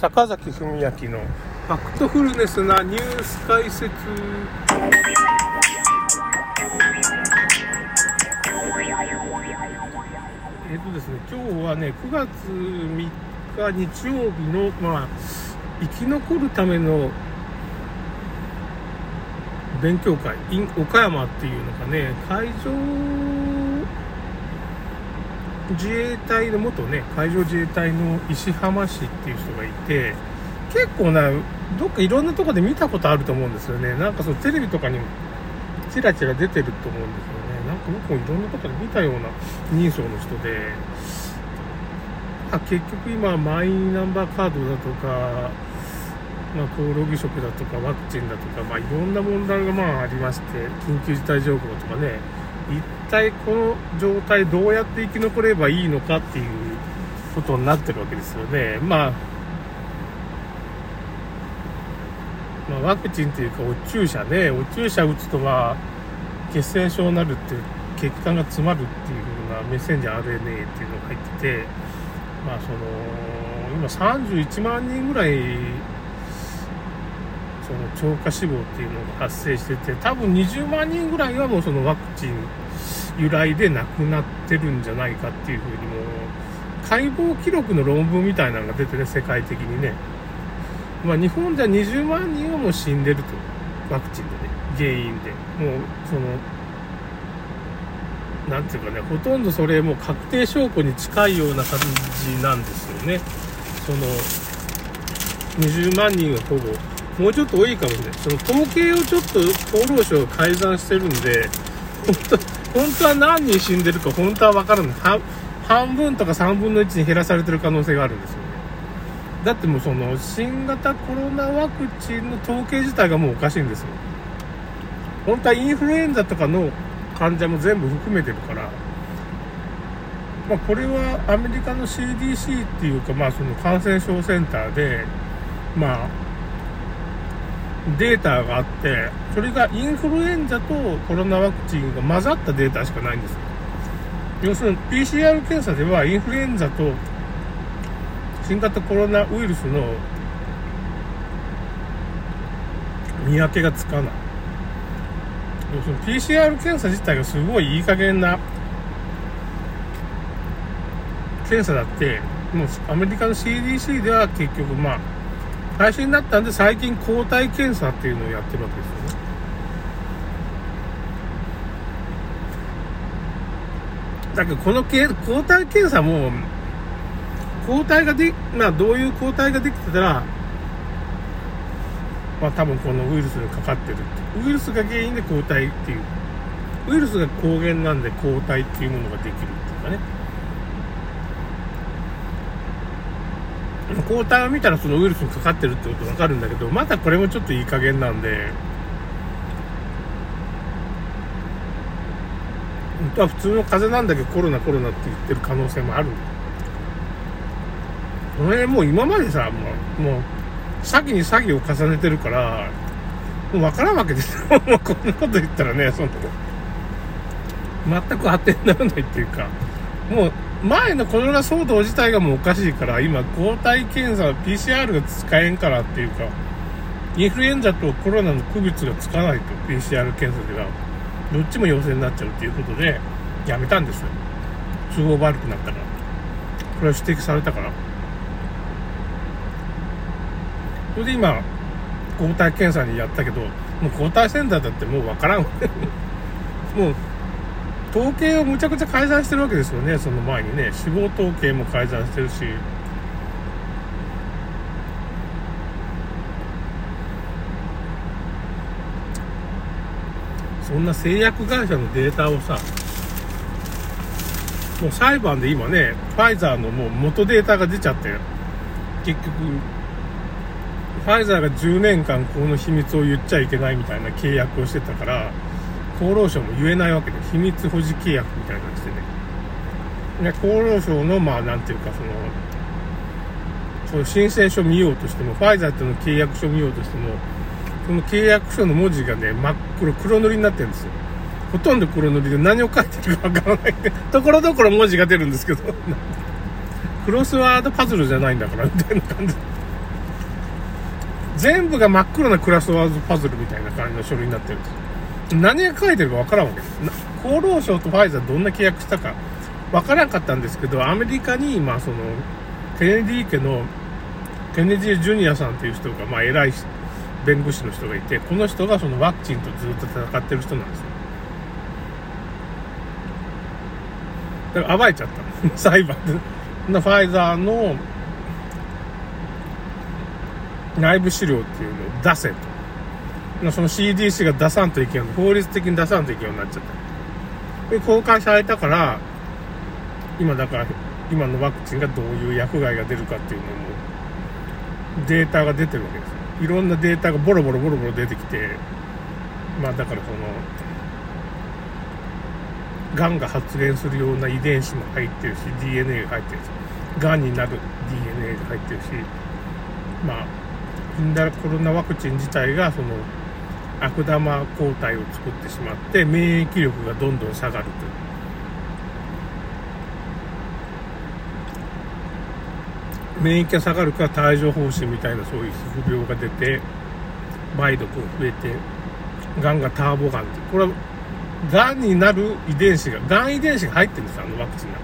坂崎文明のファクトフルネスなニュース解説。えっ、とですね今日はね9月3日日曜日のまあ生き残るための勉強会 in 岡山っていうのがね海上自衛隊の元ね海上自衛隊の石浜市っていう人がいて結構などっかいろんなとこで見たことあると思うんですよね。なんかそのテレビとかにもチラチラ出てると思うんですよね。なんか僕もいろんなとこで見たような人相の人で。あ結局今マイナンバーカードだとかまあ、厚労義職だとかワクチンだとか、まあ、いろんな問題がまあありまして緊急事態条項とかね体この状態どうやって生き残ればいいのかっていうことになってるわけですよね。まあまあ、ワクチンというか、お注射ね、お注射打つと、まあ、血栓症になるっていう、血管が詰まるっていう風なメッセンジャー RNA っていうのが入ってて、まあ、その、今31万人ぐらいその超過死亡っていうのが発生してて多分20万人ぐらいはもうそのワクチン由来で亡くなってるんじゃないかっていうふうにもう解剖記録の論文みたいなのが出てね世界的にね。まあ日本では20万人はもう死んでるとワクチンでね。原因で。もうそのなんていうかねほとんどそれもう確定証拠に近いような感じなんですよね。その20万人はほぼもうちょっと多いかもしれない。その統計をちょっと厚労省が改ざんしてるんで、本当本当は何人死んでるか本当は分からない。半分とか3分の1に減らされてる可能性があるんですよね。だってもうその新型コロナワクチンの統計自体がもうおかしいんですよ。本当はインフルエンザとかの患者も全部含めてるから、まあ、これはアメリカの CDC っていうか、まあ、その感染症センターで、まあ、データがあって、それがインフルエンザとコロナワクチンが混ざったデータしかないんです。要するに PCR 検査ではインフルエンザと新型コロナウイルスの見分けがつかない。要するに PCR 検査自体がすごいいい加減な検査だって、もうアメリカの CDC では結局まあ、廃止になったんで最近抗体検査っていうのをやってるわけですよね。だけどこの抗体検査も抗体がで、まあどういう抗体ができてたら、まあ多分このウイルスにかかってるってウイルスが原因で抗体っていう。ウイルスが抗原なんで抗体っていうものができるっていうかね。抗体を見たらそのウイルスにかかってるってことわかるんだけど、まだこれもちょっといい加減なんで、本当は普通の風邪なんだけどコロナコロナって言ってる可能性もあるこの辺もう今までさ、もう、もう詐欺に詐欺を重ねてるから、もう分からんわけですよ。も うこんなこと言ったらね、その、全く当てにならないっていうか、もう前のコロナ騒動自体がもうおかしいから、今、抗体検査、PCR が使えんからっていうか、インフルエンザとコロナの区別がつかないと、PCR 検査では、どっちも陽性になっちゃうっていうことで、やめたんですよ。都合悪くなったから。これは指摘されたから。それで今、抗体検査にやったけど、もう抗体センターだってもうわからん。もう統計をむちゃくちゃ改ざんしてるわけですよね、その前にね、死亡統計も改ざんしてるし、そんな製薬会社のデータをさ、もう裁判で今ね、ファイザーのもう元データが出ちゃって、結局、ファイザーが10年間この秘密を言っちゃいけないみたいな契約をしてたから、厚労省も言えないわけで、秘密保持契約みたいなのしてね。で、厚労省の、まあ、なんていうか、その、その申請書見ようとしても、ファイザーとの契約書見ようとしても、その契約書の文字がね、真っ黒、黒塗りになってるんですよ。ほとんど黒塗りで何を書いてるかわからないで、ところどころ文字が出るんですけど、クロスワードパズルじゃないんだから、みたいな感じ。全部が真っ黒なクラスワーズパズルみたいな感じの書類になってるんですよ何が書いてるかわからんわけ。です厚労省とファイザーどんな契約したか。わからなかったんですけどアメリカにまあそのケネディ家のケネディ・ジュニアさんという人がまあ偉い弁護士の人がいてこの人がそのワクチンとずっと戦ってる人なんですよ。だから暴いちゃった。裁判でファイザーの内部資料っていうのを出せと。まあその CDC が出さんといけん、法律的に出さんといけんようになっちゃった。で、公開されたから、今だから、今のワクチンがどういう薬害が出るかっていうのも、データが出てるわけですいろんなデータがボロボロボロボロ出てきて、まあだからその、がんが発現するような遺伝子も入ってるし、DNA が入ってるし、がんになる DNA が入ってるし、まあ、インダコロナワクチン自体がその悪玉抗体を作ってしまって免疫力がどんどん下がると。いう免疫が下がるから帯状疱疹みたいなそういう皮膚病が出て梅毒が増えてがんがターボガンって。これはがんになる遺伝子ががん遺伝子が入ってるんですよあのワクチンの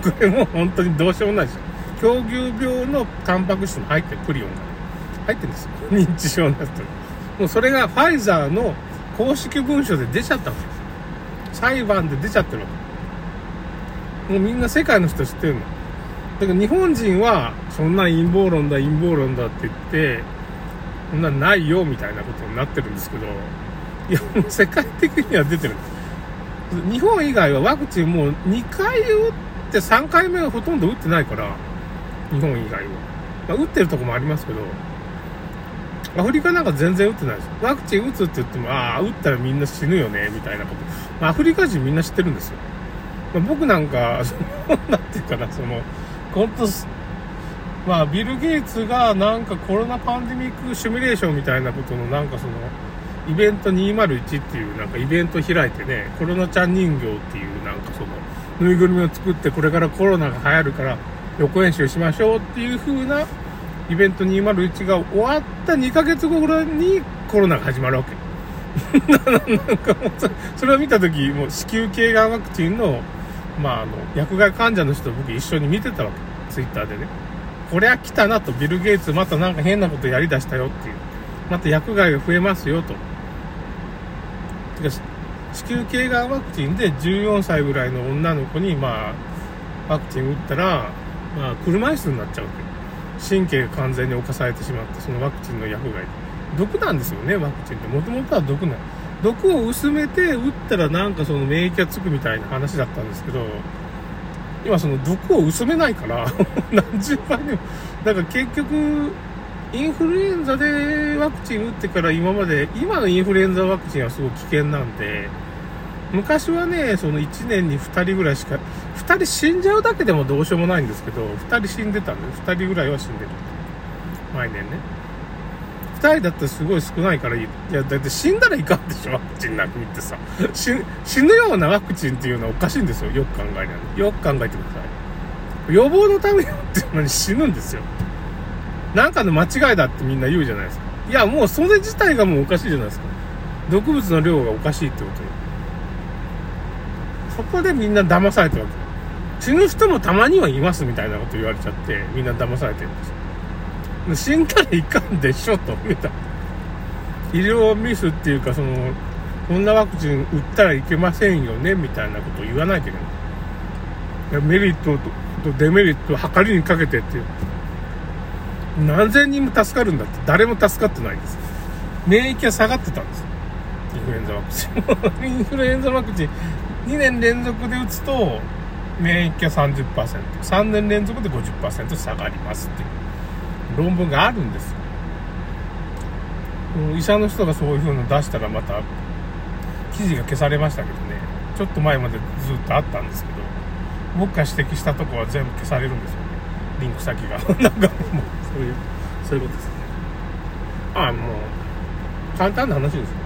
中に。これも本当にどうしようもないです。よ狂牛病のタンパク質も入ってるプリオンが。入ってるんですよ。認知症になってる。もうそれがファイザーの公式文書で出ちゃったわけです。裁判で出ちゃってるわけ。もうみんな世界の人知ってるの。だから日本人は、そんな陰謀論だ、陰謀論だって言って、そんなないよ、みたいなことになってるんですけど、いや、もう世界的には出てる。日本以外はワクチンもう2回打って3回目はほとんど打ってないから、日本以外は。まあ、打ってるとこもありますけど、アフリカなんか全然打ってないですよ。ワクチン打つって言っても、ああ、打ったらみんな死ぬよね、みたいなこと。アフリカ人みんな知ってるんですよ。まあ、僕なんか、その、なんていうかな、その、本当まあ、ビル・ゲイツがなんかコロナパンデミックシミュレーションみたいなことのなんかその、イベント201っていうなんかイベント開いてね、コロナちゃん人形っていうなんかその、ぬいぐるみを作ってこれからコロナが流行るから予行演習しましょうっていう風なイベント201が終わった2ヶ月後ぐらいにコロナが始まるわけ。なんかもうそれを見た時もう子宮頸がんワクチンの、まあ、あの、薬害患者の人と僕一緒に見てたわけ。ツイッターでね。こりゃ来たなと、ビル・ゲイツまたなんか変なことやりだしたよっていう。また薬害が増えますよと。てか、子宮頸がんワクチンで14歳ぐらいの女の子に、まあ、ワクチン打ったら、まあ、車椅子になっちゃうわけ。神経が完全に侵されてしまってそのワクチンの薬害毒なんですよねワクチンって。もともとは毒なん毒を薄めて打ったらなんかその免疫がつくみたいな話だったんですけど今その毒を薄めないから何十倍に。もだから結局インフルエンザでワクチン打ってから今まで今のインフルエンザワクチンはすごい危険なんで昔はね、その1年に2人ぐらいしか、2人死んじゃうだけでもどうしようもないんですけど、2人死んでたんで、2人ぐらいは死んでる。毎年ね。2人だったらすごい少ないからいい。いや、だって死んだらいかんでしょ、ワクチンなくってさ。死ぬようなワクチンっていうのはおかしいんですよ、よく考える。よく考えてください。予防のためにっていうのに死ぬんですよ。なんかの間違いだってみんな言うじゃないですか。いや、もうそれ自体がもうおかしいじゃないですか。毒物の量がおかしいってことそこでみんな騙されてるわけ。死ぬ人もたまにはいますみたいなこと言われちゃって、みんな騙されてるんですよ。死んだらいかんでしょと、みたいな。医療ミスっていうか、その、こんなワクチン打ったらいけませんよね、みたいなことを言わないといけない。メリットとデメリットを測りにかけてっていう。何千人も助かるんだって、誰も助かってないんです。免疫が下がってたんです。インフルエンザワクチン。インフルエンザワクチン2年連続で打つと免疫が 30%3 年連続で50%下がりますっていう。論文があるんです。医者の人がそういう風の出したらまた記事が消されましたけどね。ちょっと前までずっとあったんですけど僕が指摘したとこは全部消されるんですよね。リンク先が。なんかもうそういうそういうことですね。ああもう簡単な話です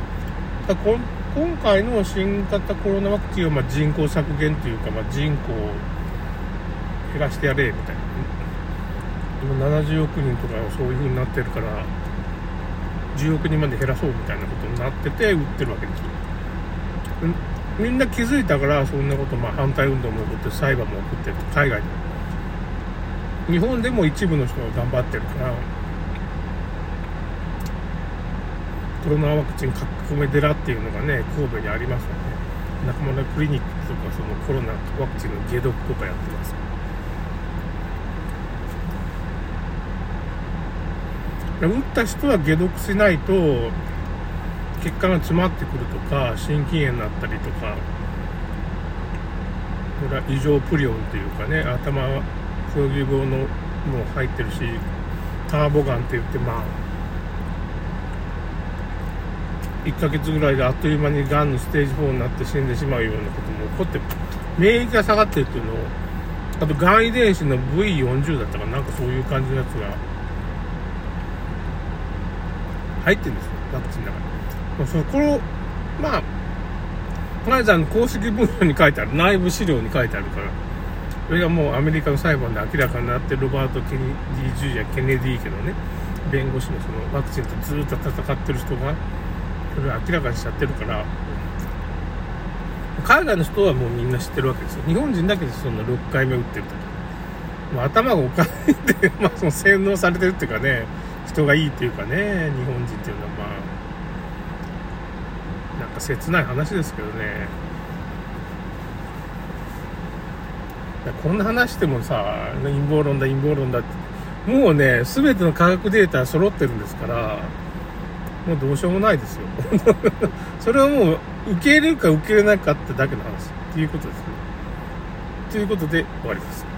だこ今回の新型コロナワクチンはま人口削減というか、まあ、人口を減らしてやれみたいな。今70億人とかそういう風になってるから10億人まで減らそうみたいなことになってて売ってるわけですよ。みんな気づいたからそんなことまあ反対運動も起こって裁判も起こって海外でも。日本でも一部の人が頑張ってるからコロナワクチン書き込め寺っていうのがね神戸にありますよね。中村クリニックとかそのコロナワクチンの解毒とかやってます。打った人は解毒しないと血管が詰まってくるとか心筋炎になったりとかこれは異常プリオンというかね頭抗議病のも入ってるしターボガンって言ってまあ1ヶ月ぐらいであっという間にがんのステージ4になって死んでしまうようなことも起こって免疫が下がってるっていうのをあとがん遺伝子の V40 だったかなんかそういう感じのやつが入ってるんですよワクチンの中に。そこのまあファイザーの公式文書に書いてある内部資料に書いてあるからそれがもうアメリカの裁判で明らかになってロバート・ケネディ・ジュニア・ケネディ家のね弁護士のそのワクチンとずっと戦ってる人がそれを明らかにしちゃってるから。海外の人はもうみんな知ってるわけですよ。日本人だけでそんな6回目打ってるとか頭がおかしいってまあその洗脳されてるっていうかね。人がいいっていうかね日本人っていうのは。まあなんか切ない話ですけどね。こんな話してもさ陰謀論だ陰謀論だって。もうね全ての科学データ揃ってるんですから。もうどうしようもないですよ。それはもう受け入れるか受け入れないかってだけの話。っていうことですね。ということで終わりです。